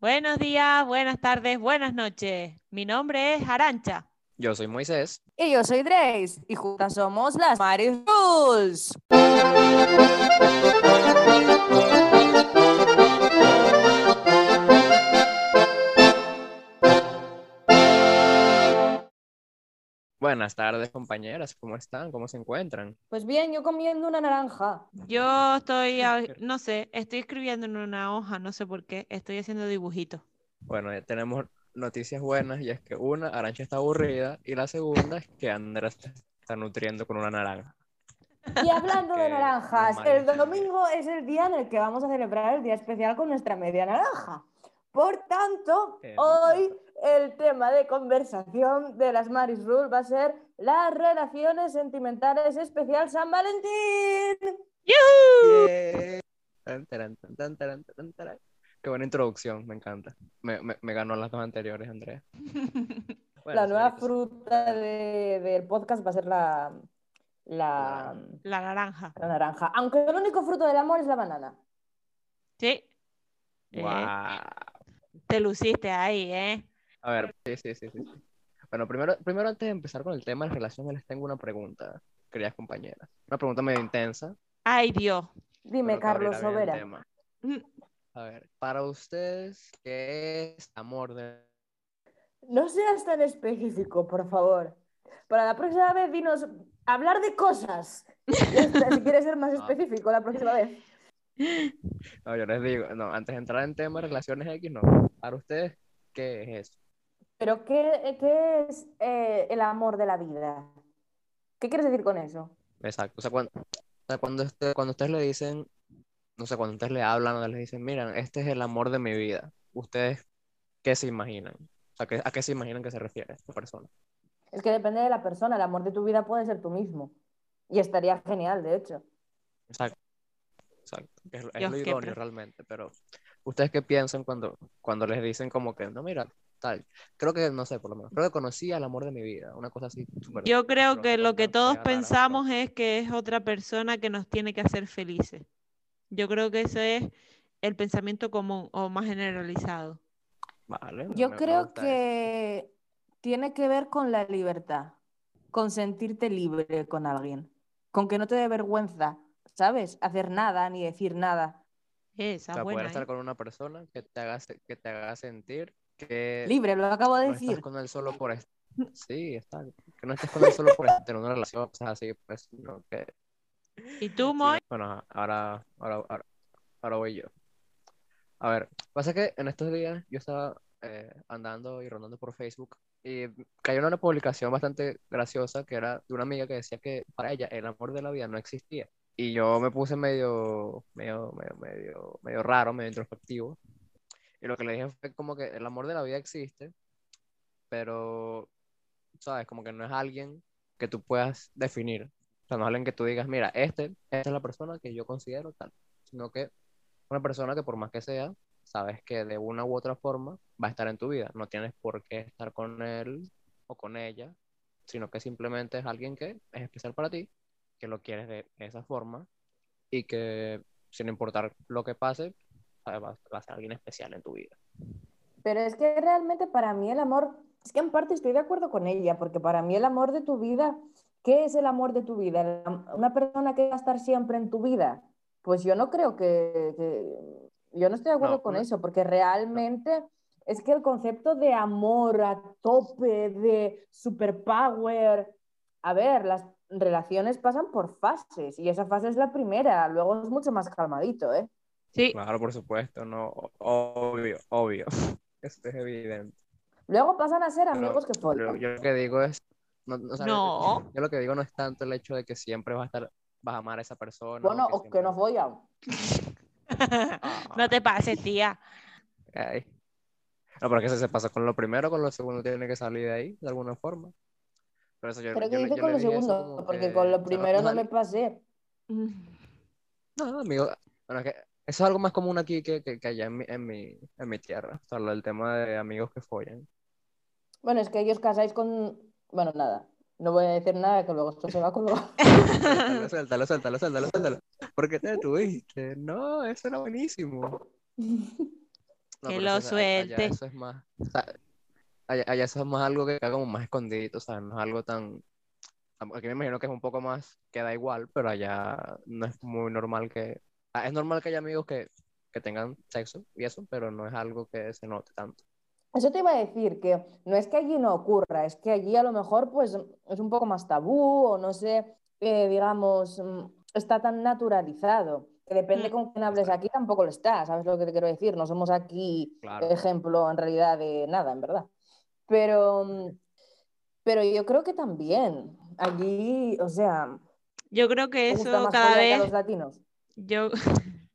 Buenos días, buenas tardes, buenas noches. Mi nombre es Arancha. Yo soy Moisés. Y yo soy Drace. Y juntas somos las Maris Rules. Buenas tardes, compañeras. ¿Cómo están? ¿Cómo se encuentran? Pues bien, yo comiendo una naranja. Yo estoy, a- no sé, estoy escribiendo en una hoja, no sé por qué, estoy haciendo dibujitos. Bueno, ya tenemos noticias buenas y es que una, Arancha está aburrida y la segunda es que Andrés se está nutriendo con una naranja. Y hablando de naranjas, el domingo es el día en el que vamos a celebrar el día especial con nuestra media naranja. Por tanto, Qué hoy el tema de conversación de las Maris Rules va a ser las relaciones sentimentales especial San Valentín. Qué buena introducción, me encanta. Me, me- me ganó las dos anteriores, Andrea. Bueno, la nueva señoritas, fruta de- del podcast va a ser la, la, La naranja. la naranja. Aunque el único fruto del amor es la banana. Sí. Eh, guau. Te luciste ahí, ¿eh? A ver, sí, sí, sí, sí. Bueno, primero, primero antes de empezar con el tema de las relaciones, les tengo una pregunta, queridas compañeras. Una pregunta medio intensa. Ay, Dios. Dime, Carlos Sobera. Mm, A ver, para ustedes, ¿qué es amor de... No seas tan específico, por favor. Para la próxima vez, dinos hablar de cosas. Ya está, si quieres ser más Ah. específico la próxima vez. No, yo les digo, no, antes de entrar en tema de relaciones X, no. Para ustedes, ¿qué es eso? Pero, ¿qué, qué es eh, el amor de la vida? ¿Qué quieres decir con eso? Exacto. O sea, cuando, o sea, cuando, usted- cuando ustedes le dicen, no sé, cuando ustedes le hablan o les dicen, miren, este es el amor de mi vida, ¿ustedes qué se imaginan? O sea, ¿qué- ¿a qué se imaginan que se refiere esta persona? Es que depende de la persona. El amor de tu vida puede ser tú mismo. Y estaría genial, de hecho. Exacto. Exacto. Es, lo- es Dios, lo pre- realmente, pero ¿ustedes qué piensan cuando, cuando les dicen como que, no, mira, tal? Creo que, no sé, por lo menos, creo que conocí al amor de mi vida, una cosa así súper... Yo creo que lo que todos rara, pensamos es que es otra persona que nos tiene que hacer felices. Yo creo que ese es el pensamiento común o más generalizado. Vale, me- Yo creo gusta eso. que tiene que ver con la libertad, con sentirte libre con alguien, con que no te dé vergüenza, ¿sabes? Hacer nada ni decir nada. Esa O sea, poder buena, estar ¿eh? con una persona que te haga, que te haga sentir que Libre, lo acabo de no estás decir. con él solo por... est- Sí, está. Que no estés con él solo por tener una relación, cosas así, pues, sino que... ¿Y tú, Moy? Bueno, ahora, ahora, ahora, ahora voy yo. A ver, pasa que en estos días yo estaba eh, andando y rondando por Facebook y cayó en una publicación bastante graciosa que era de una amiga que decía que para ella el amor de la vida no existía. Y yo me puse medio, medio, medio, medio, medio raro, medio introspectivo. Y lo que le dije fue como que el amor de la vida existe, pero, ¿sabes? Como que no es alguien que tú puedas definir. O sea, no es alguien que tú digas, mira, este, esta es la persona que yo considero tal, sino que una persona que por más que sea, sabes que de una u otra forma va a estar en tu vida. No tienes por qué estar con él o con ella, sino que simplemente es alguien que es especial para ti, que lo quieres de esa forma y que sin importar lo que pase, va va a ser alguien especial en tu vida. Pero es que realmente para mí el amor, es que en parte estoy de acuerdo con ella, porque para mí el amor de tu vida, ¿qué es el amor de tu vida? ¿El am- ¿Una persona que va a estar siempre en tu vida? Pues yo no creo que, que- yo no estoy de acuerdo No, con eso, porque realmente es que el concepto de amor a tope, de superpower, a ver, las relaciones pasan por fases y esa fase es la primera, luego es mucho más calmadito, ¿eh? Sí, Claro, por supuesto, no, obvio, obvio. Esto es evidente. Luego pasan a ser Pero- amigos que Pero follan. yo lo que digo es, no, no, o sea, No. yo lo que digo no es tanto el hecho de que siempre vas a estar, vas a amar a esa persona. Bueno, o que siempre- no follan. no te pases, tía. Ay. No, pero que se, se pasa con lo primero, con lo segundo tiene que salir de ahí, de alguna forma. Pero eso yo, Pero yo que le- dice yo con lo segundo, como porque que, con lo primero no me pasé. No, amigo, bueno, es que eso es algo más común aquí que, que, que allá en mi, en mi, en mi tierra. O sea, lo del tema de amigos que follan. Bueno, es que ellos casáis con. Bueno, nada. No voy a decir nada que luego esto se va a colgar. Suéltalo, suéltalo, suéltalo, suéltalo, suéltalo. ¿Por qué te detuviste? No, eso era buenísimo. No, Que lo eso es- allá suelte. eso es más, o sea, allá, allá eso es más algo que queda como más escondido, o sea, no es algo tan, aquí me imagino que es un poco más, queda igual, pero allá no es muy normal que, ah, es normal que haya amigos que, que tengan sexo y eso, pero no es algo que se note tanto. Eso te iba a decir, que no es que allí no ocurra, es que allí a lo mejor pues es un poco más tabú o no sé, eh, digamos, mm, está tan naturalizado. Que depende Mm. con quién hables aquí, tampoco lo está, ¿sabes lo que te quiero decir? No somos aquí Claro. ejemplo en realidad de nada, en verdad. Pero, mm, pero yo creo que también, allí, o sea, Yo creo que ¿te gusta eso más cada follar que a vez, los latinos? yo,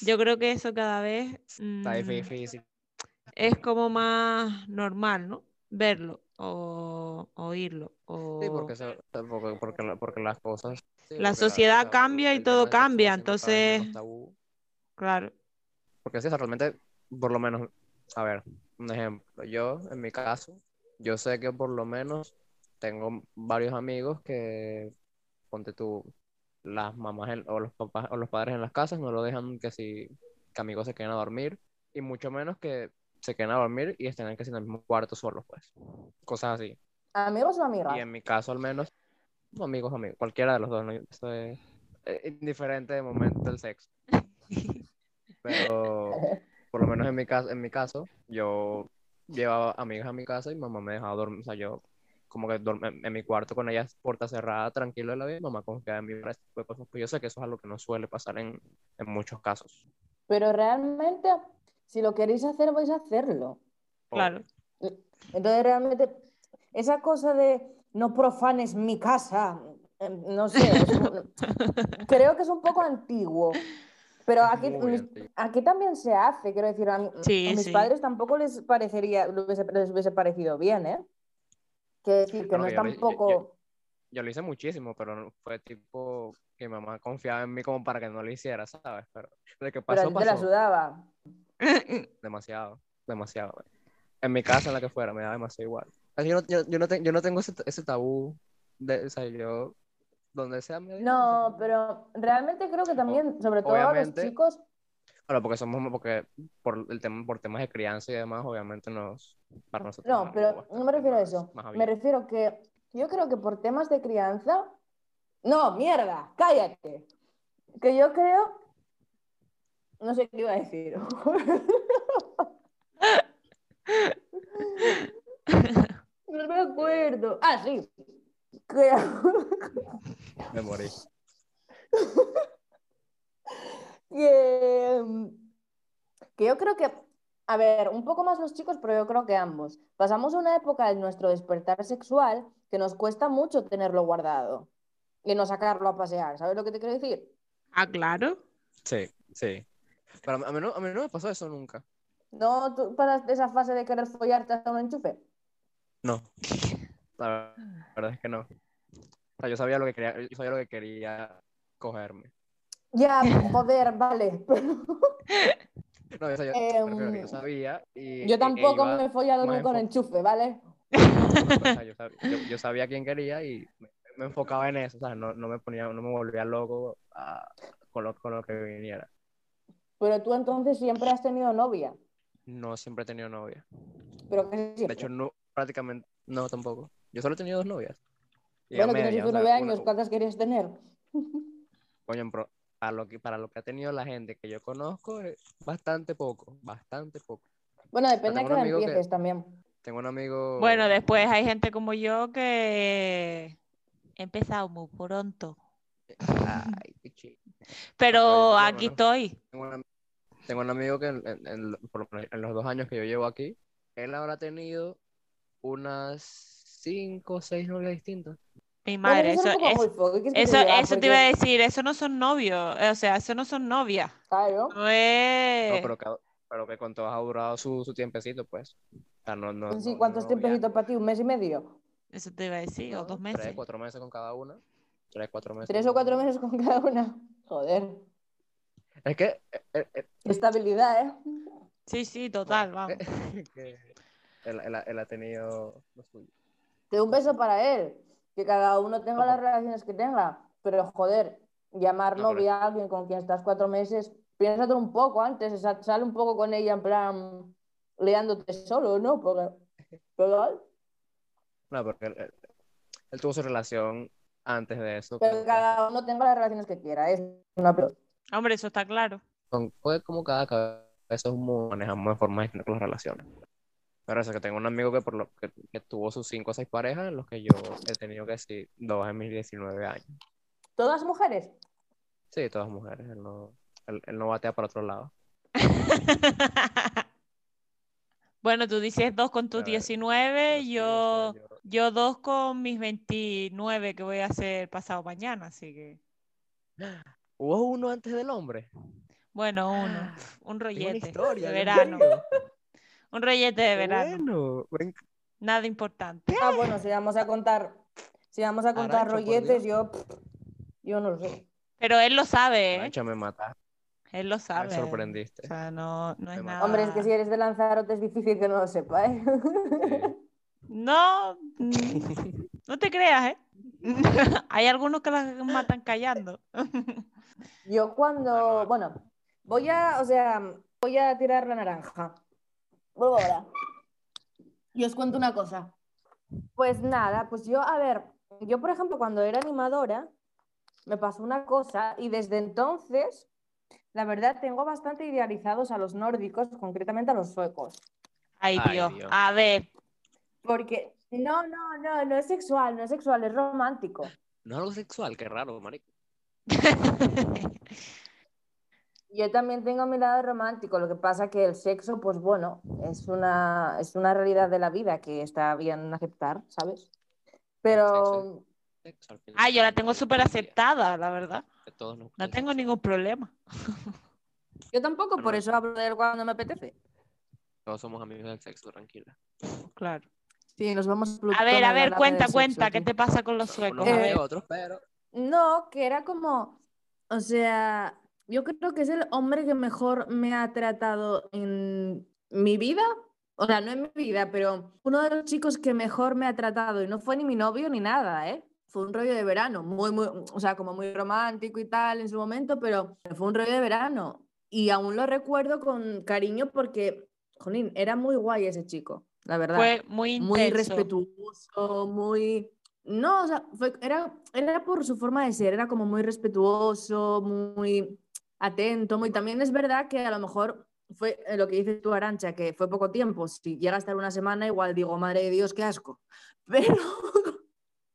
yo creo que eso cada vez Está mm, difícil. es como más normal, ¿no? Verlo o oírlo. Sí, O... porque, se- porque, porque, la- porque las cosas... sí, La porque sociedad cambia y todo cambia, entonces- tabú. Claro. Porque sí, o sea, realmente, por lo menos, a ver, un ejemplo. Yo, en mi caso, yo sé que por lo menos tengo varios amigos que, ponte tú, las mamás en- o los papás o los padres en las casas no lo dejan que si que amigos se queden a dormir y mucho menos que se queden a dormir y estén que si en el mismo cuarto solos, pues. Cosas así. ¿Amigos o amigas? Y en mi caso, al menos, no, amigos, amigos, cualquiera de los dos, ¿no? Eso es eh, indiferente de momento del sexo. Pero por lo menos en mi caso, en mi caso, yo llevaba amigas a mi casa y mamá me dejaba dormir, o sea, yo como que en, mi cuarto con ellas puerta cerrada, tranquilo de la vida, y mamá confiaba en mí para ese tipo de cosas. Pues yo sé que eso es algo que no suele pasar en, en muchos casos. Pero realmente, si lo queréis hacer, vais a hacerlo. Claro. Entonces, realmente, esa cosa de no profanes mi casa, eh, no sé, creo que es un poco antiguo. Pero aquí, aquí también se hace, quiero decir, a, mi- Sí, a mis sí. padres tampoco les parecería, les hubiese, parecido bien, ¿eh? Quiero decir que Bueno, no es le- yo- tampoco... yo- Yo lo hice muchísimo, pero no- fue tipo que mi mamá confiaba en mí como para que no lo hiciera, ¿sabes? Pero de que Pero a pasó, ti te la pasó. sudaba. Demasiado, demasiado. En mi casa, en la que fuera, me da demasiado igual. Yo no, yo, yo no, te- yo no tengo ese, ese tabú de, o sea, yo, donde sea No, pero realmente creo que también, sobre todo a los chicos, Claro, porque somos, porque por el tema, por temas de crianza y demás, obviamente nos, para nosotros No, pero no me refiero a eso. Me refiero que yo creo que por temas de crianza. No, mierda, cállate. Que yo creo. No sé qué iba a decir. No me acuerdo. Ah, sí. Que, Me morí. que, que yo creo que, a ver, un poco más los chicos, pero yo creo que ambos. Pasamos una época en nuestro despertar sexual que nos cuesta mucho tenerlo guardado y no sacarlo a pasear. ¿Sabes lo que te quiero decir? Ah, claro. Sí, sí. Pero a mí, no, a mí no me pasó eso nunca. ¿No tú pasas de esa fase de querer follarte hasta un enchufe? No. La verdad es que no. Sea, yo sabía lo que quería, yo sabía lo que quería cogerme. Ya, joder, vale. No, yo, que yo Em, sabía y Yo tampoco e me he follado más nunca un enfo- enchufe, ¿vale? yo, sab- yo- yo sabía quién quería y me, me enfocaba en eso, o sea, no, no me ponía, no me volvía loco a- con, lo, con lo que viniera. Pero tú entonces siempre has tenido novia. No siempre he tenido novia. Pero que De hecho, no, prácticamente, no tampoco. Yo solo he tenido dos novias. Bueno, tienes medias, o 19 sea, años, ¿cuántas querías tener? coño, pero para lo que, para lo que ha tenido la gente que yo conozco, es bastante poco, bastante poco. Bueno, depende de que amigo que- empieces también. Tengo un amigo. Bueno, después hay gente como yo que he empezado muy pronto. Ay, qué chido. Pero bueno, aquí estoy. Tengo un, tengo un amigo que en, en los dos años que yo llevo aquí, él habrá tenido unas cinco o seis novias distintas. Mi madre, eso eso, es un poco es- muy fuego, ¿qué quieres que eso, te te iba a decir, eso no son novios, o sea, eso no son novias. Claro. No es... No, pero, que, pero que con todas ha durado su, su tiempecito, pues. O sea, no, no, Sí, no- ¿cuántos no tiempecitos para ti? ¿Un mes y medio? Eso te iba a decir, o dos Tres, meses. cuatro meses con cada una. Tres, cuatro meses. ¿Tres o cuatro meses con cada una? Joder. Es que. eh, eh, Estabilidad, ¿eh? Sí, sí, total, vamos. él, él ha- él ha tenido lo suyo. Que un beso para él. Que cada uno tenga las relaciones que tenga. Pero joder, llamar No, pero- novia a alguien con quien estás cuatro meses, piénsatelo un poco antes, sa- sale un poco con ella en plan liándote solo, ¿no? Porque, pero, No, porque él, tuvo su relación antes de eso. pero que cada uno tenga las relaciones que quiera, es una pelota. Hombre, eso está claro. fue como cada cabeza es un mundo, manejamos de forma distinta con las relaciones. Pero eso, que tengo un amigo que, por lo, que, que tuvo sus cinco o seis parejas, en los que yo he tenido que sí, dos en mis 19 años. ¿Todas mujeres? Sí, todas mujeres. Él no, él, él no batea para otro lado. Bueno, tú dices dos con tus A ver, 19, sí, yo, yo- yo dos con mis 29 que voy a hacer pasado mañana, así que, ¿Hubo uno antes del hombre? bueno, uno, Ah, un Tengo una rollete historia, de verano. Un rollete de verano, Bueno, ven- nada importante. Ah, bueno, si vamos a contar, si vamos a contar Arancha, rolletes, yo, yo no lo sé. Pero él lo sabe, ¿eh? Me mataste, Él lo me sabe. sorprendiste. O sea, no, no es Me nada. Hombre, es que si eres de Lanzarote es difícil que no lo sepa, ¿eh? No, mm, no te creas, ¿eh? Hay algunos que las matan callando. Yo cuando, bueno, voy a, o sea, voy a tirar la naranja. Vuelvo ahora. Y os cuento una cosa. Pues nada, pues yo, a ver, yo por ejemplo cuando era animadora me pasó una cosa y desde entonces, la verdad, tengo bastante idealizados a los nórdicos, concretamente a los suecos. Ay, Ay, Dios. Dios. A ver, Porque, no, no, no, no es sexual, no es sexual, es romántico. No es algo sexual, qué raro, marico. Yo también tengo mi lado romántico, lo que pasa que el sexo, pues bueno, es una, es una realidad de la vida que está bien aceptar, ¿sabes? Pero Sexo, Ah, yo la tengo súper aceptada, la verdad. No tengo ningún problema. yo tampoco, por eso hablo de él cuando me apetece. Todos somos amigos del sexo, tranquila. Claro. Sí, nos vamos A ver, a ver, cuenta, cuenta, ¿qué te pasa con los suecos? Unos A Eh, otros, pero No, que era como, o sea, yo creo que es el hombre que mejor me ha tratado en mi vida. O sea, no en mi vida, pero uno de los chicos que mejor me ha tratado y no fue ni mi novio ni nada, ¿eh? Fue un rollo de verano, muy, muy, o sea, como muy romántico y tal en su momento, pero fue un rollo de verano. Y aún lo recuerdo con cariño porque, jolín, era muy guay ese chico, la verdad Fue muy muy intenso. respetuoso, muy... No, o sea, fue- era, era por su forma de ser, era como muy respetuoso, muy atento, muy... También es verdad que a lo mejor fue eh, lo que dices tú, Arancha, que fue poco tiempo. Si llega a estar una semana, igual digo, madre de Dios, qué asco. Pero,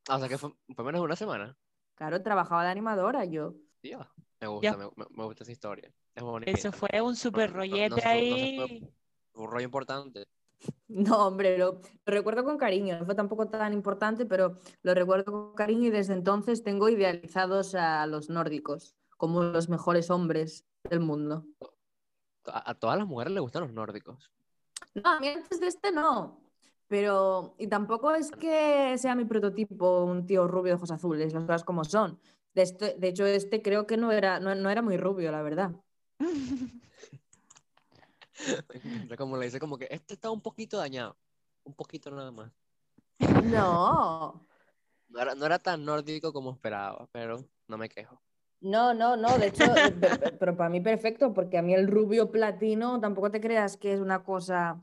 Ah, o sea que fue, fue menos de una semana. claro, trabajaba de animadora yo. Tío, me gusta, Ya. me, gusta esa historia. Es bonita. Eso fue un super no- no rollete no ahí. Un rollo importante. No, hombre, lo, lo recuerdo con cariño, no fue tampoco tan importante, pero lo recuerdo con cariño y desde entonces tengo idealizados a los nórdicos como los mejores hombres del mundo. A, a todas las mujeres les gustan los nórdicos. No, a mí antes de este no, pero y tampoco es que sea mi prototipo un tío rubio de ojos azules, las cosas como son. De, este- de hecho, este creo que no era, no, no era muy rubio, la verdad. Como le dice como que este está un poquito dañado. Un poquito nada más. No, No era, no era tan nórdico como esperaba, pero no me quejo. No, no, no, de hecho, eh, pe- pe- pero para mí perfecto, porque a mí el rubio platino tampoco te creas que es una cosa,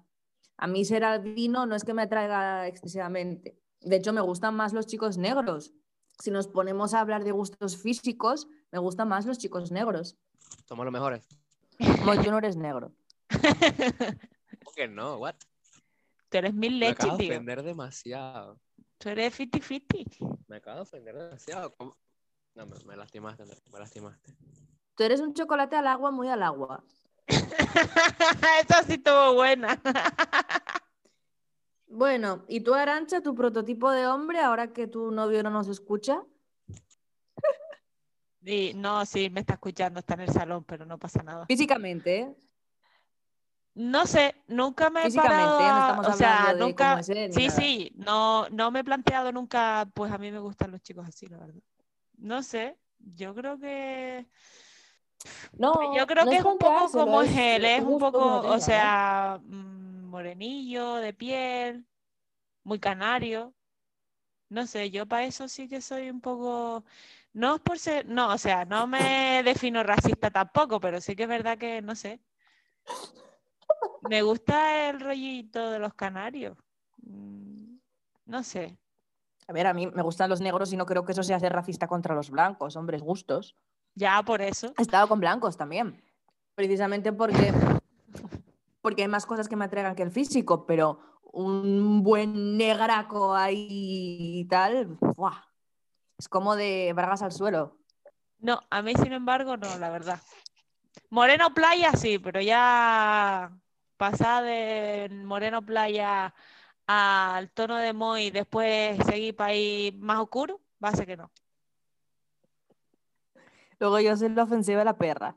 a mí ser albino no es que me atraiga excesivamente. De hecho, me gustan más los chicos negros. Si nos ponemos a hablar de gustos físicos, me gustan más los chicos negros. Somos los mejores. Como tú no eres negro. ¿Cómo que no? What? Tú eres mil Me leches, acabo de tío. ofender demasiado. Tú eres fiti fiti. Me acabo de ofender demasiado. ¿Cómo? No, me, me lastimaste, me lastimaste. Tú eres un chocolate al agua, muy al agua. Esa sí estuvo buena. Bueno, ¿y tú, Arancha, tu prototipo de hombre, ahora que tu novio no nos escucha? Y, no, sí, me está escuchando, está en el salón, pero no pasa nada. Físicamente, ¿eh? No sé, nunca me he Físicamente, parado. No a- estamos o sea, hablando de nunca, él sí, nada. sí, no, no me he planteado nunca, pues a mí me gustan los chicos así, la verdad. No sé, yo creo que, No, yo creo no que es un poco como es él, es un que uno poco, o sea, mm, morenillo, de piel, muy canario. No sé, yo para eso sí que soy un poco No es por ser, no, o sea, no me defino racista tampoco, pero sí que es verdad que, no sé. Me gusta el rollito de los canarios. Mm, No sé. A ver, a mí me gustan los negros y no creo que eso sea ser racista contra los blancos, hombres, gustos. Ya por eso. He estado con blancos también, precisamente porque, porque hay más cosas que me atraigan que el físico, pero un buen negraco ahí y tal, ¡buah! es como de bragas al suelo. No, a mí, sin embargo, no, la verdad. Moreno Playa sí, pero ya pasar de Moreno Playa al tono de Moy y después seguir para ahí más oscuro, va a ser que no. Luego yo soy la ofensiva de la perra.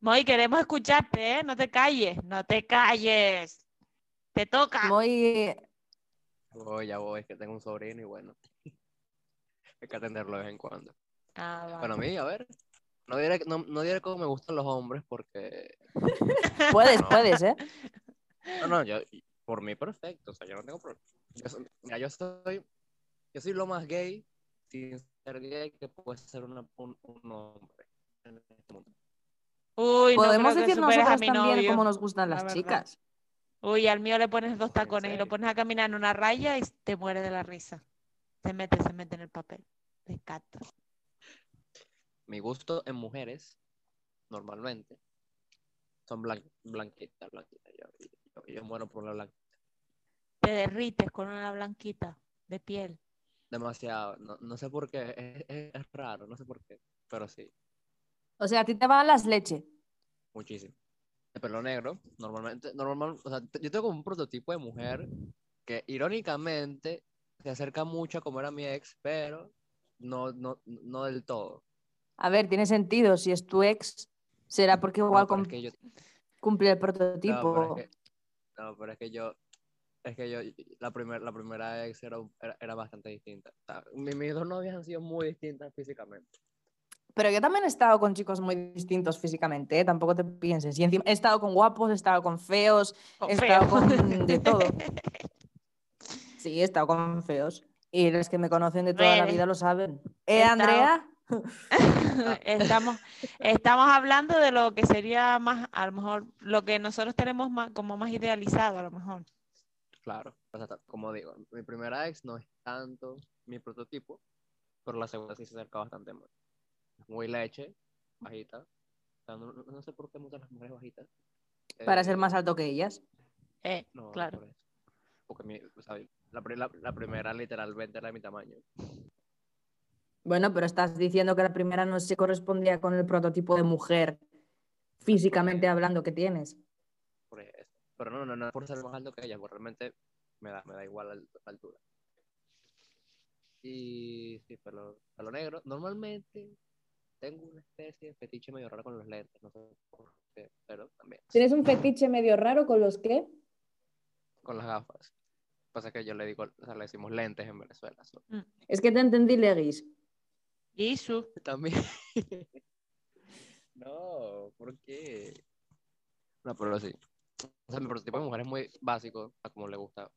Moy, queremos escucharte, ¿eh? No te calles, no te calles. Te toca. Muy, Voy, ya voy, es que tengo un sobrino y bueno. Hay que atenderlo de vez en cuando. Ah, vale. Bueno, a mí, a ver. No diré, no, no diré cómo me gustan los hombres porque. puedes, No. puedes, ¿eh? No, no, yo, por mí perfecto. O sea, yo no tengo problema. Yo soy, mira, yo soy. Yo soy lo más gay sin ser gay que puede ser una- un, un hombre en este mundo. Uy, no Podemos que decir a mi también novio. cómo nos gustan la las chicas. Uy, al mío le pones dos ¿En tacones y lo pones a caminar en una raya y te muere de la risa. Se mete, se mete en el papel. Me encanta. Mi gusto en mujeres, normalmente, son blan- blanquitas, blanquitas. Yo, yo, yo muero por una blanquita. Te derrites con una blanquita de piel. Demasiado. No, no sé por qué. Es, es- es raro, no sé por qué. Pero sí, O sea, a ti te van las leches. muchísimo. De pelo negro, normalmente, normal, o sea, yo tengo como un prototipo de mujer que irónicamente se acerca mucho a como era mi ex, pero no, no, no del todo. A ver, tiene sentido. Si es tu ex, será porque No, igual pero cum- es que yo, cumple el no, prototipo. es que, no, pero es que yo, es que yo, la, primer, la primera ex era, era, era bastante distinta. O sea, mi- mis dos novias han sido muy distintas físicamente. Pero yo también he estado con chicos muy distintos físicamente, ¿eh? tampoco te pienses. Y encima he estado con guapos, he estado con feos, he feo. estado con de todo. Sí, he estado con feos. Y los que me conocen de toda la vida lo saben. ¿Eh, estado- Andrea? estamos, estamos hablando de lo que sería más, a lo mejor, lo que nosotros tenemos más, como más idealizado, a lo mejor. Claro, o sea, ta- como digo, mi primera ex no es tanto mi prototipo, pero la segunda sí se acerca bastante más. Muy leche, bajita. O sea, no, no- sé por qué muchas las mujeres bajitas. Para ser Eh, más alto que ellas. Eh, No, claro. por eso. Porque mi, o sea, la, pri- la- la primera literalmente era de mi tamaño. Bueno, pero estás diciendo que la primera no se correspondía con el prototipo de mujer, físicamente hablando, que tienes. Por eso. Pero no, no, no por ser más alto que ella, porque realmente me da, me da igual la alt- la altura. Y sí, pelo, pelo negro. Normalmente tengo una especie de fetiche medio raro con los lentes, no sé por qué, pero también. ¿Tienes un fetiche medio raro con los que? Con las gafas. Pasa que yo le digo, o sea, le decimos lentes en Venezuela. so- Es que te entendí, Legis. Y su, También. no, ¿por qué? No, pero sí. O sea, mi prototipo de mujer es muy básico, a como le gusta,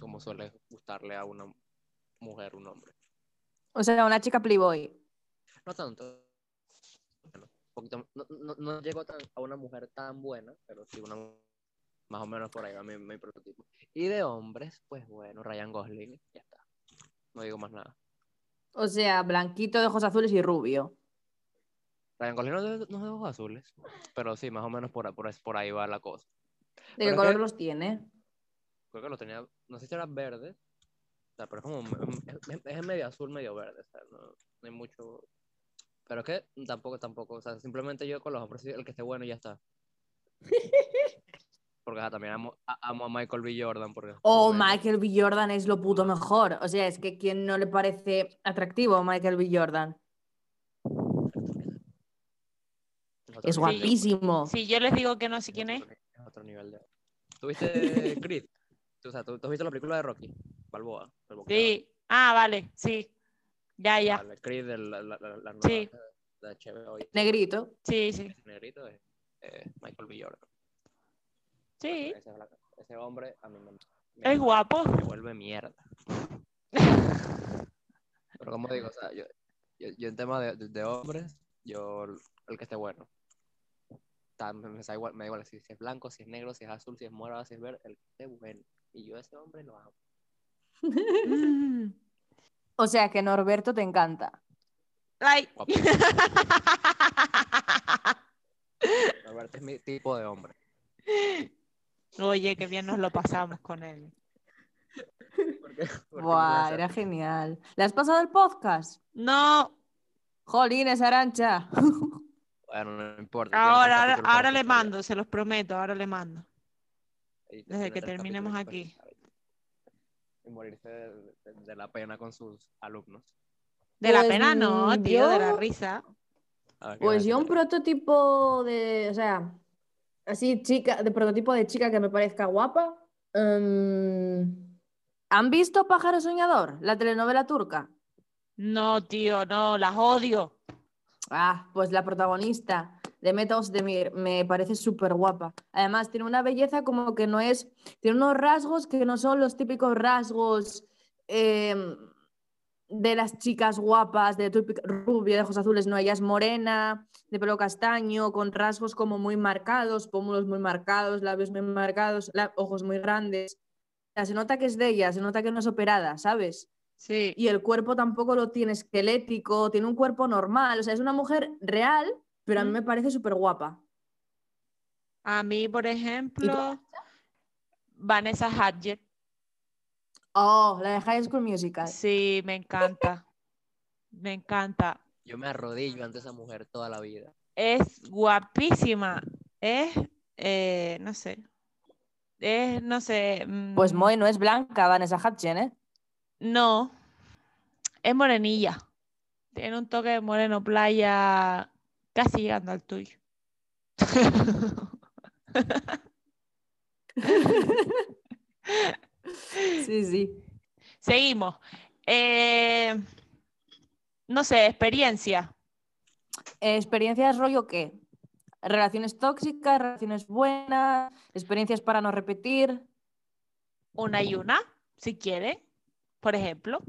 como suele gustarle a una mujer, un hombre. O sea, una chica playboy. No tanto. Bueno, un poquito, no, no, no llego tan- a una mujer tan buena, pero sí una más o menos por ahí va mi, mi prototipo. Y de hombres, pues bueno, Ryan Gosling, ya está. No digo más nada. O sea, blanquito de ojos azules y rubio. Ryan Gosling no no de ojos azules, pero sí, más o menos por, ahí- por, por ahí va la cosa. ¿De Pero qué color que- los tiene? Creo que lo tenía, no sé si era verde, o sea, pero es como, es, es- medio azul, medio verde, o sea, no, no hay mucho... Pero es que tampoco, tampoco, o sea, simplemente yo con los hombres, el que esté bueno y ya está. Porque ajá, también amo, a- amo a Michael B. Jordan. Porque, Oh. Michael B. Jordan es lo puto mejor. O sea, es que ¿quién no le parece atractivo a Michael B. Jordan? Es guapísimo. si yo les digo que no sé quién es, otro nivel de... ¿Tuviste Creed? Tú, o sea, ¿tú, tú has visto la película de Rocky? Balboa. sí. Ah, vale, sí. Ya, ya. Vale, Creed, de la, la, la, la nueva Sí. de HBO. Negrito. Sí, sí. Negrito es eh, Michael B. Jordan. Sí. Ese, hombre a mí me, me- Es guapo. me vuelve mierda. Pero como digo, o sea, yo, Yo, yo en tema de, de, de hombres, yo el que esté bueno. Me, me da igual, me da igual si, si es blanco, si es negro, si es azul, si es morado, si es verde, el que esté bueno. Y yo a ese hombre lo amo. O sea que Norberto te encanta. Ay. Guapo. Roberto es mi tipo de hombre. Oye, qué bien nos lo pasamos con él. Porque Buah, era genial. ¿Le has pasado el podcast? No, Jolines, Arancha. Bueno, no importa. ahora, ahora, le mando, se los prometo, ahora le mando. Desde que terminemos capítulos aquí. Y morirse de, de- de la pena con sus alumnos. De la Pues, pena no, tío, de la risa. A ver, ¿qué Pues yo un prototipo de, o sea, así chica, de prototipo de chica que me parezca guapa. em, ¿Han visto Pájaro Soñador, la telenovela turca? No, tío, no, las odio. Ah, pues la protagonista, Demet Özdemir, me parece súper guapa. Además, tiene una belleza como que no es, tiene unos rasgos que no son los típicos rasgos em, de las chicas guapas, de rubia, de ojos azules, no, ella es morena, de pelo castaño, con rasgos como muy marcados, pómulos muy marcados, labios muy marcados, la- ojos muy grandes. O sea, se nota que es de ella, se nota que no es operada, ¿sabes? Sí. y el cuerpo tampoco lo tiene esquelético, tiene un cuerpo normal, o sea, es una mujer real, pero a mí me parece súper guapa. A mí, por ejemplo, Vanessa Hudgens. Oh, la de High School Musical. Sí, me encanta. Me encanta. Yo me arrodillo ante esa mujer toda la vida. Es guapísima. Es, eh, no sé. Es, no sé. Pues mm, Moy no es blanca, Vanessa Hudgens, ¿eh? No. Es morenilla. Tiene un toque de moreno playa casi llegando al tuyo. Sí, sí. Seguimos. Eh, no sé, experiencia. Eh, ¿Experiencias rollo qué? Relaciones tóxicas, relaciones buenas, experiencias para no repetir. Una y una, si quiere, por ejemplo.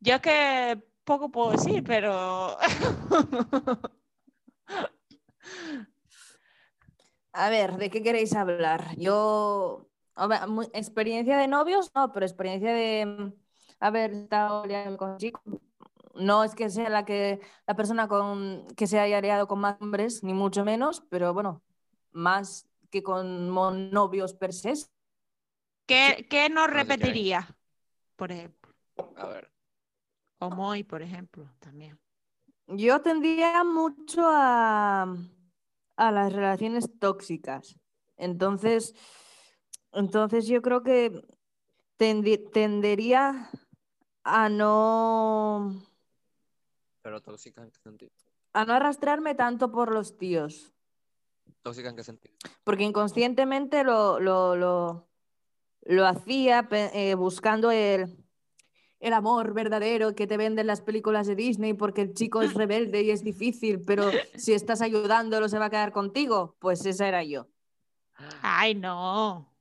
Yo que poco puedo decir, pero A ver, ¿de qué queréis hablar? Yo, experiencia de novios, no, pero experiencia de haber estado con chicos. No es que sea la que la persona con que se haya liado con más hombres, ni mucho menos, pero bueno, más que con novios per se. ¿qué, qué no sé qué hay. repetiría? Por ejemplo. A ver. O Moy, por ejemplo, también. Yo tendría mucho a, a las relaciones tóxicas. Entonces, entonces yo creo que tendería a no, Pero tóxica en qué sentido. a no arrastrarme tanto por los tíos, Tóxica en qué sentido. porque inconscientemente lo, lo, lo, lo hacía eh, buscando el, el amor verdadero que te venden las películas de Disney porque el chico es rebelde y es difícil, pero si estás ayudándolo se va a quedar contigo. Pues esa era yo. Ay, no.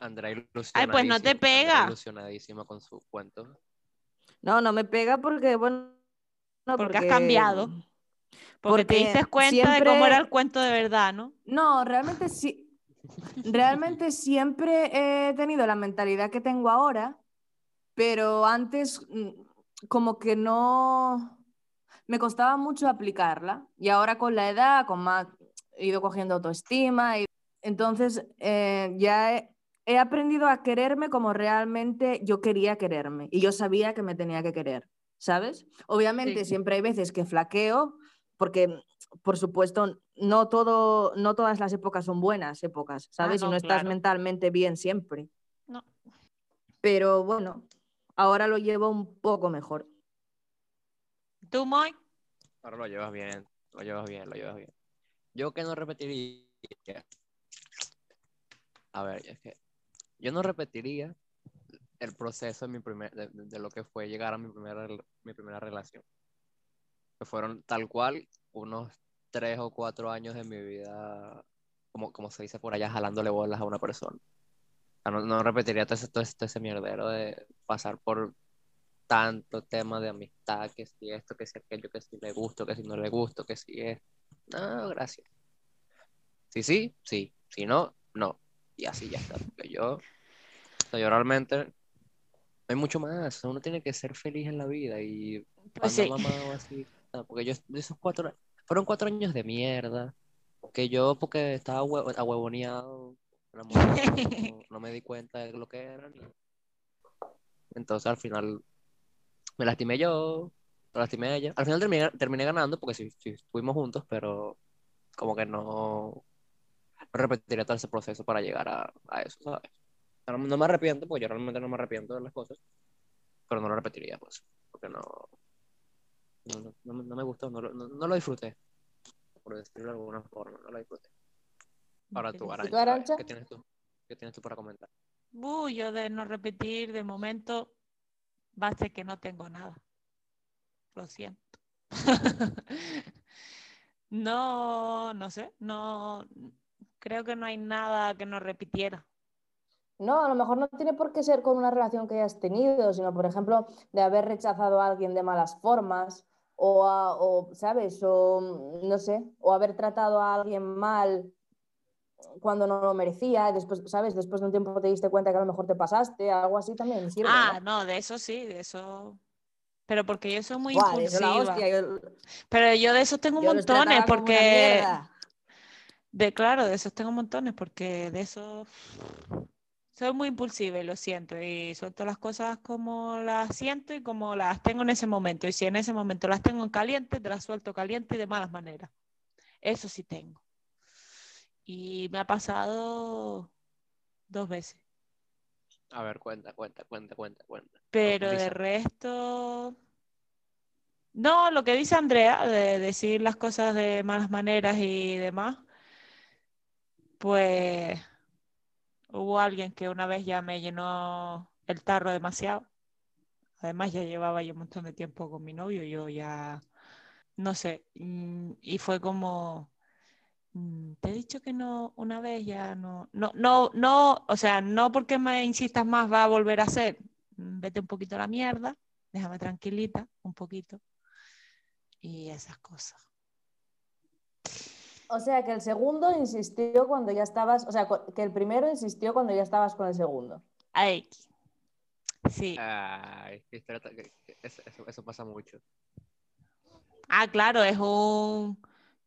Andrea Ay, pues no te ilusionadísima, pega. ilusionadísima con su cuento. No, no me pega porque, bueno, no, Porque has cambiado. Porque, te porque diste cuenta de cómo era el cuento de verdad, ¿no? No, realmente sí. Realmente siempre he tenido la mentalidad que tengo ahora, pero antes mm, como que no me costaba mucho aplicarla y ahora con la edad, con más, he ido cogiendo autoestima y entonces eh, ya he, he aprendido a quererme como realmente yo quería quererme y yo sabía que me tenía que querer, ¿sabes? Obviamente Sí. siempre hay veces que flaqueo porque por supuesto, no, todo, no todas las épocas son buenas épocas, ¿sabes? no, y no estás claro. mentalmente bien siempre. No. Pero bueno, ahora lo llevo un poco mejor. ¿Tú, Moy? Ahora lo llevas bien, lo llevas bien, lo llevas bien. Yo que no repetiría. A ver, es que yo no repetiría el proceso de, mi primer, de, lo que fue llegar a mi primera, mi primera relación. Que fueron tal cual unos tres o cuatro años de mi vida, como, como se dice por allá, jalándole bolas a una persona. No, no repetiría todo ese, todo ese, todo ese mierdero de pasar por tanto tema de amistad, que si esto, que si aquello, que si le gusto, que si no le gusto, que si es. No, gracias. Sí, sí, sí. Si no, no. Y así ya está. Porque yo, o sea, yo realmente no hay mucho más. Uno tiene que ser feliz en la vida y Pues sí. así. no, porque yo, de esos cuatro, fueron cuatro años de mierda. Que yo, porque estaba hue- ahuevoneado, no, no me di cuenta de lo que eran. y- Entonces al final me lastimé yo, me lastimé a ella. Al final terminé, terminé ganando porque sí, sí estuvimos juntos, pero como que no repetiría todo ese proceso para llegar a, a eso, ¿sabes? No, no me arrepiento, porque yo realmente no me arrepiento de las cosas, pero no lo repetiría, pues, porque no, no, no- no me- gustó, no, lo- no, lo disfruté, por decirlo de alguna forma, no lo disfruté. Ahora tú, Arancha? ¿qué tienes tú? ¿Qué tienes tú para comentar? Uh, yo de no repetir, de momento, va a ser que no tengo nada. Lo siento. No, no sé, no, creo que no hay nada que no repitiera. No, a lo mejor no tiene por qué ser con una relación que hayas tenido, sino, por ejemplo, de haber rechazado a alguien de malas formas, o, a- o, ¿sabes? O, no sé, o haber tratado a alguien mal cuando no lo merecía, después, ¿sabes? Después de un tiempo te diste cuenta que a lo mejor te pasaste, algo así también sirve, Ah, ¿no? no, de eso sí, de eso. Pero porque yo soy muy Buah, eso impulsiva. hostia, yo, Pero yo de esos tengo yo montones, porque. De claro, de esos tengo montones, porque de eso soy muy impulsiva y lo siento. Y suelto las cosas como las siento y como las tengo en ese momento. Y si en ese momento las tengo en caliente, te las suelto caliente y de malas maneras. Eso sí tengo. Y me ha pasado dos veces. A ver, cuenta, cuenta, cuenta, cuenta, cuenta. Pero de resto. No, lo que dice Andrea, de decir las cosas de malas maneras y demás, pues hubo alguien que una vez ya me llenó el tarro demasiado. Además, ya llevaba yo un montón de tiempo con mi novio, yo ya, no sé, mm, y fue como, mm, te he dicho que no, una vez ya no, no, no, no, o sea, no porque me insistas más va a volver a ser, Mm, vete un poquito a la mierda, déjame tranquilita, un poquito, y esas cosas. O sea, que el segundo insistió cuando ya estabas, o sea, que el primero insistió cuando ya estabas con el segundo. Ay, sí. Ay, eso, eso- eso pasa mucho. Ah, claro, es un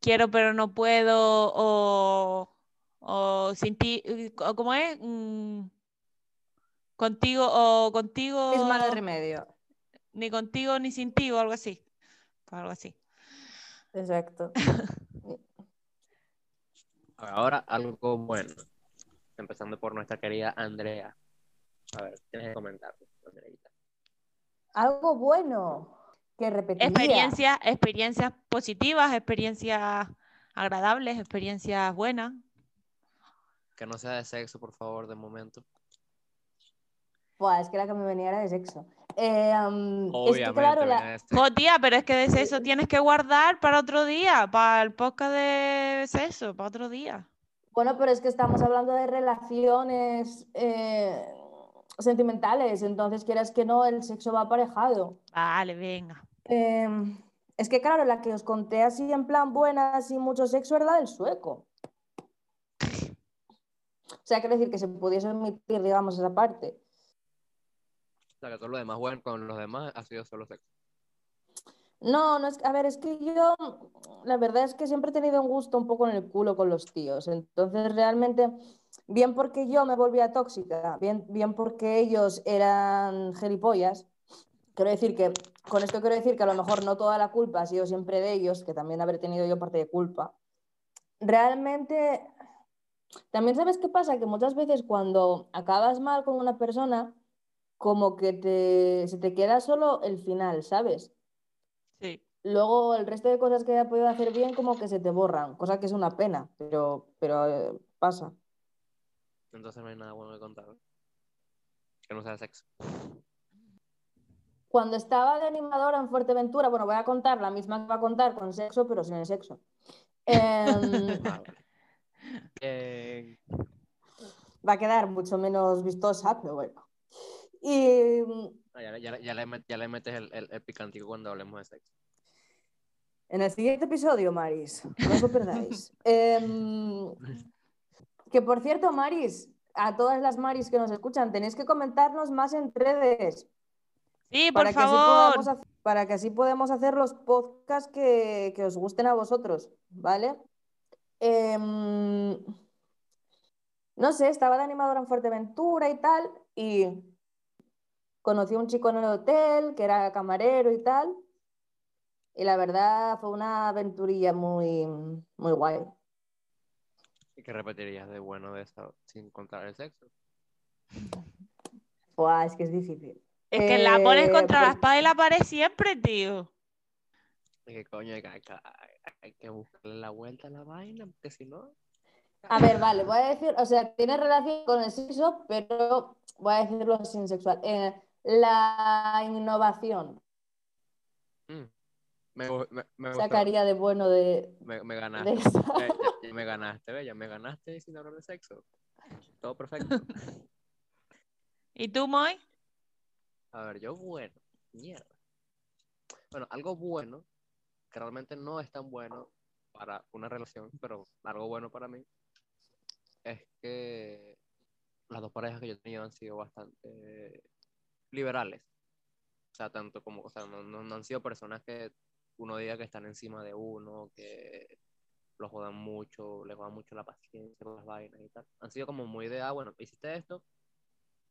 quiero pero no puedo o, o sin ti, o ¿cómo es? Mm, contigo o contigo, Es mal remedio. ni contigo ni sin ti o algo así. Algo así. Exacto. Ahora algo bueno. Empezando por nuestra querida Andrea. A ver, tienes que comentar, Andreita. Algo bueno que repetiría. Experiencias, experiencias positivas, experiencias agradables, experiencias buenas. Que no sea de sexo, por favor, de momento. Buah, es que la que me venía era de sexo. Eh, um, es que claro, la- sexo. Tía, pero es que de eso tienes que guardar para otro día, para el podcast de sexo, para otro día. bueno, pero es que estamos hablando de relaciones eh, sentimentales, entonces quieras que no, el sexo va aparejado. Vale, venga. Eh, es que claro, la que os conté así en plan buena, así mucho sexo, era la del sueco. O sea, quiero decir que se pudiese omitir, digamos, esa parte. O sea, que todo lo demás bueno con los demás ha sido solo sexo. No, no es, a ver, es que yo, la verdad es que siempre he tenido un gusto un poco en el culo con los tíos. Entonces, realmente, bien porque yo me volvía tóxica, bien, bien porque ellos eran gilipollas. Quiero decir que, con esto quiero decir que a lo mejor no toda la culpa ha sido siempre de ellos, que también habré tenido yo parte de culpa. Realmente, también sabes qué pasa, que muchas veces cuando acabas mal con una persona, como que te, se te queda solo el final, ¿sabes? Sí. Luego el resto de cosas que haya podido hacer bien como que se te borran, cosa que es una pena, pero, pero eh, pasa. Entonces no hay nada bueno que contar. Que no sea sexo. Cuando estaba de animadora en Fuerteventura, bueno, voy a contar la misma que va a contar con sexo, pero sin el sexo. Em, vale. Bien. va a quedar mucho menos vistosa, pero bueno. Y ya, le- ya, le- ya le, met- ya le metes el, el, el picantico cuando hablemos de sexo. En el siguiente episodio, Maris, no os lo perdáis. Em, que por cierto, Maris, a todas las Maris que nos escuchan, tenéis que comentarnos más en redes Sí, por para que, así favor. podamos hacer, para que así podemos hacer los podcasts que, que os gusten a vosotros, ¿vale? Em, no sé, estaba de animadora en Fuerteventura y tal, y conocí a un chico en el hotel que era camarero y tal, y la verdad fue una aventurilla muy, muy guay. ¿Y qué repetirías de bueno de eso sin contar el sexo? Buah, es que es difícil. Es que la pones Eh, contra la por- espada y la pared siempre, tío. Y que coño, hay que, hay que- hay que buscarle la vuelta a la vaina, porque si no. A ver, vale, voy a decir, o sea, tiene relación con el sexo, pero voy a decirlo sin sexual. Eh, la innovación mm, me, me, me sacaría de bueno de, Me, me de ganaste. Eh, ya me ganaste, ve, ya me ganaste sin hablar de sexo. Todo perfecto. ¿Y tú, Moy? A ver, yo bueno, mierda. Bueno, algo bueno, que realmente no es tan bueno para una relación, pero algo bueno para mí, es que las dos parejas que yo he tenido han sido bastante liberales. O sea, tanto como, o sea, no, no- han sido personas que uno diga que están encima de uno, que lo jodan mucho, les jodan mucho la paciencia con las vainas y tal. Han sido como muy de, ah, bueno, hiciste esto,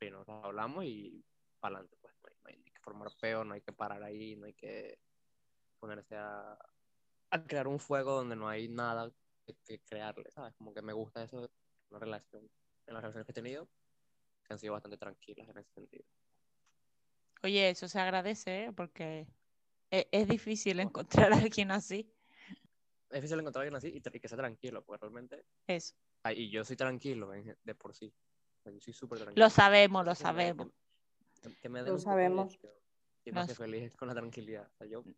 y nos hablamos y para adelante, pues no hay, no que formar peo, no hay que parar ahí, no hay que ponerse a, crear un fuego donde no hay nada que, crearle, ¿sabes? Como que me gusta eso relación, en las relaciones que he tenido, que han sido bastante tranquilas en ese sentido. Oye, eso se agradece, ¿eh? Porque e- es, difícil encontrar a alguien así. Es difícil encontrar a alguien así y, y que sea tranquilo, porque realmente, Eso. ah, y yo soy tranquilo en- de por sí, O sea, yo soy súper tranquilo. Lo sabemos, lo sabemos. que- que me Lo sabemos. Y más que Nos- feliz con la tranquilidad. O sea, yo, yo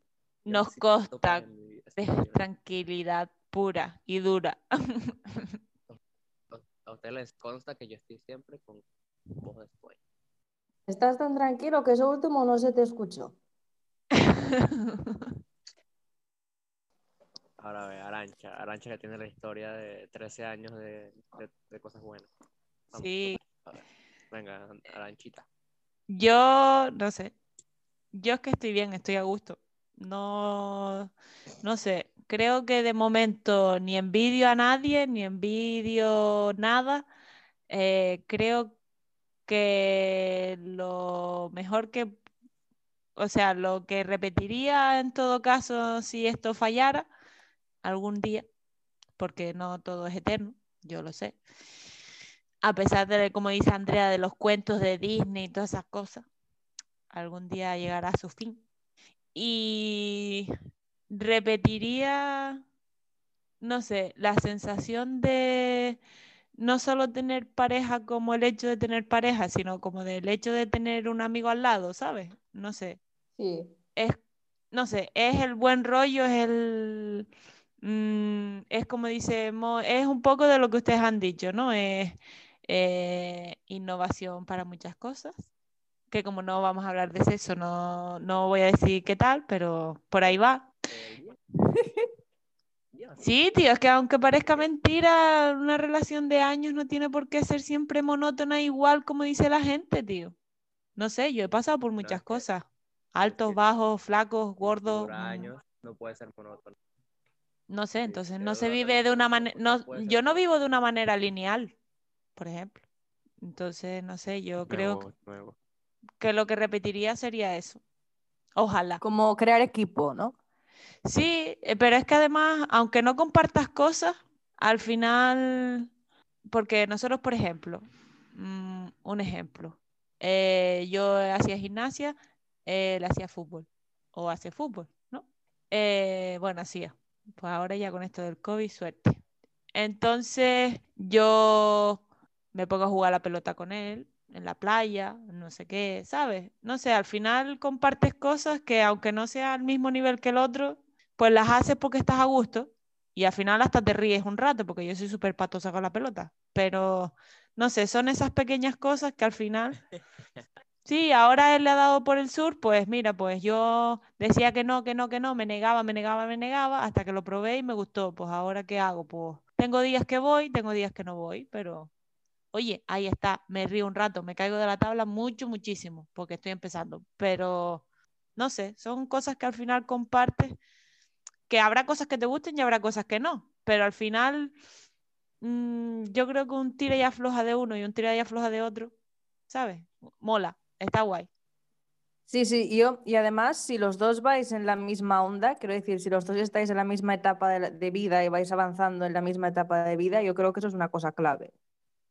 Nos consta mi de bien. tranquilidad pura y dura. A ustedes les consta que yo estoy siempre con voz de sueño. Estás tan tranquilo que eso último no se te escuchó. Ahora ve, Arancha. Arancha que tiene la historia de 13 años de, de- de cosas buenas. Vamos, Sí. Venga, Aranchita. yo no sé. Yo es que estoy bien, estoy a gusto. No, no sé. Creo que de momento ni envidio a nadie, ni envidio nada. Eh, creo que lo mejor que, o sea, lo que repetiría en todo caso si esto fallara algún día, porque no todo es eterno, yo lo sé. A pesar de, como dice Andrea, de los cuentos de Disney y todas esas cosas, algún día llegará a su fin. Y repetiría, no sé, la sensación de no solo tener pareja como el hecho de tener pareja, sino como del hecho de tener un amigo al lado, ¿sabes? No sé Sí. es, no sé, es el buen rollo, es el, mm, es como dice, Mo, es un poco de lo que ustedes han dicho, ¿no? Es eh, innovación para muchas cosas, que como no vamos a hablar de sexo, no, no voy a decir qué tal, pero por ahí va. Sí, tío, es que aunque parezca mentira, una relación de años no tiene por qué ser siempre monótona igual como dice la gente, tío. No sé, yo he pasado por muchas cosas. Altos, bajos, flacos, gordos. Mm, años, no puede ser monótono. No sé, entonces no se vive de una manera, no yo no vivo de una manera lineal, por ejemplo. Entonces, no sé, yo creo Nuevo, nuevo. que lo que repetiría sería eso. Ojalá. Como crear equipo, ¿no? Sí, eh, pero es que además, aunque no compartas cosas, al final, porque nosotros, por ejemplo, mm, un ejemplo, eh, yo hacía gimnasia, él hacía fútbol, o hace fútbol, ¿no? Eh, bueno, hacía. Pues ahora ya con esto del COVID, suerte. Entonces, yo me pongo a jugar la pelota con él, en la playa, no sé qué, ¿sabes? No sé, al final compartes cosas que aunque no sea al mismo nivel que el otro, pues las haces porque estás a gusto y al final hasta te ríes un rato porque yo soy súper patosa con la pelota. Pero no sé, son esas pequeñas cosas que al final Sí, ahora él le ha dado por el sur, pues mira, pues yo decía que no, que no, que no, me negaba, me negaba, me negaba, hasta que lo probé y me gustó. Pues ahora qué hago, pues tengo días que voy, tengo días que no voy, pero oye, ahí está, me río un rato, me caigo de la tabla mucho, muchísimo, porque estoy empezando, pero no sé, son cosas que al final compartes, que habrá cosas que te gusten y habrá cosas que no, pero al final mm, yo creo que un tira y afloja de uno y un tira y afloja de otro, ¿sabes? Mola, está guay. Sí, sí, yo, y además, si los dos vais en la misma onda, quiero decir, si los dos estáis en la misma etapa de, vida y vais avanzando en la misma etapa de vida, yo creo que eso es una cosa clave.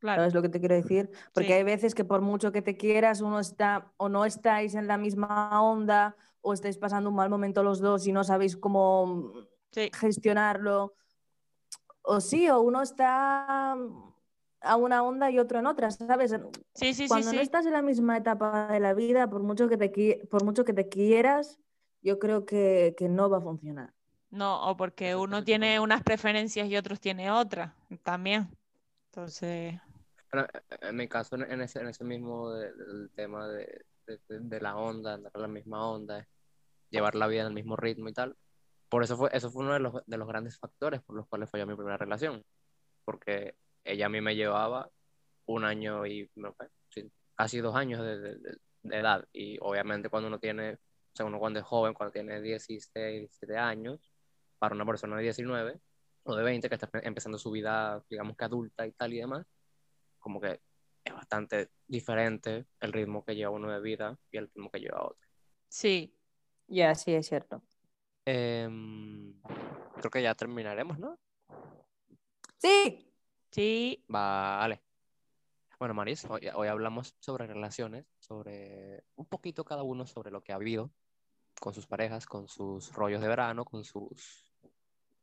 Claro, ¿Sabes lo que te quiero decir? Porque Sí. hay veces que por mucho que te quieras, uno está o no estáis en la misma onda o estáis pasando un mal momento los dos y no sabéis cómo sí, gestionarlo. O sí, o uno está a una onda y otro en otra, ¿sabes? sí, sí, sí, Cuando no sí. estás en la misma etapa de la vida, por mucho que te, por mucho que te quieras, yo creo que, que no va a funcionar. No, o porque uno tiene unas preferencias y otros tiene otras también. Entonces, Pero, eh, en mi caso, en ese, en ese mismo de- del tema de, de- la onda, andar en la misma onda, llevar la vida el mismo ritmo y tal, por eso fue, eso fue uno de los, de los grandes factores por los cuales falló mi primera relación, porque ella a mí me llevaba un año y casi dos años de- de edad, y obviamente cuando uno tiene, o sea, uno cuando es joven, cuando tiene 16, 17 años, para una persona de 19 o de 20 que está empezando su vida, digamos que adulta y tal y demás, como que es bastante diferente el ritmo que lleva uno de vida y el ritmo que lleva otro. sí, Ya, sí, es cierto. Em, creo que ya terminaremos, ¿no? Sí, sí, Vale. Bueno, Maris, hoy, hoy hablamos sobre relaciones, sobre un poquito cada uno sobre lo que ha vivido con sus parejas, con sus rollos de verano, con sus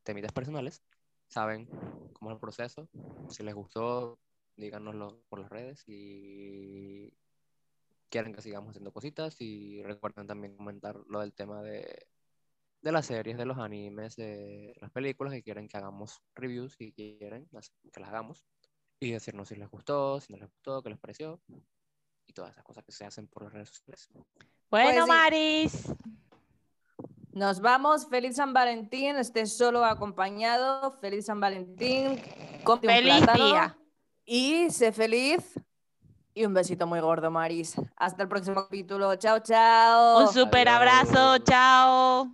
temitas personales. Saben cómo es el proceso. Si les gustó, díganoslo por las redes y quieren que sigamos haciendo cositas y recuerden también comentar lo del tema de, de las series, de los animes, de las películas que quieren que hagamos reviews y quieren que las hagamos y decirnos si les gustó, si no les gustó, qué les pareció y todas esas cosas que se hacen por las redes sociales. Bueno, sí. Maris, nos vamos. Feliz San Valentín. Estés solo acompañado. Feliz San Valentín. Un plátano día. Y sé feliz. Y un besito muy gordo, Maris. Hasta el próximo capítulo. Chao, chao. un super abrazo, chao.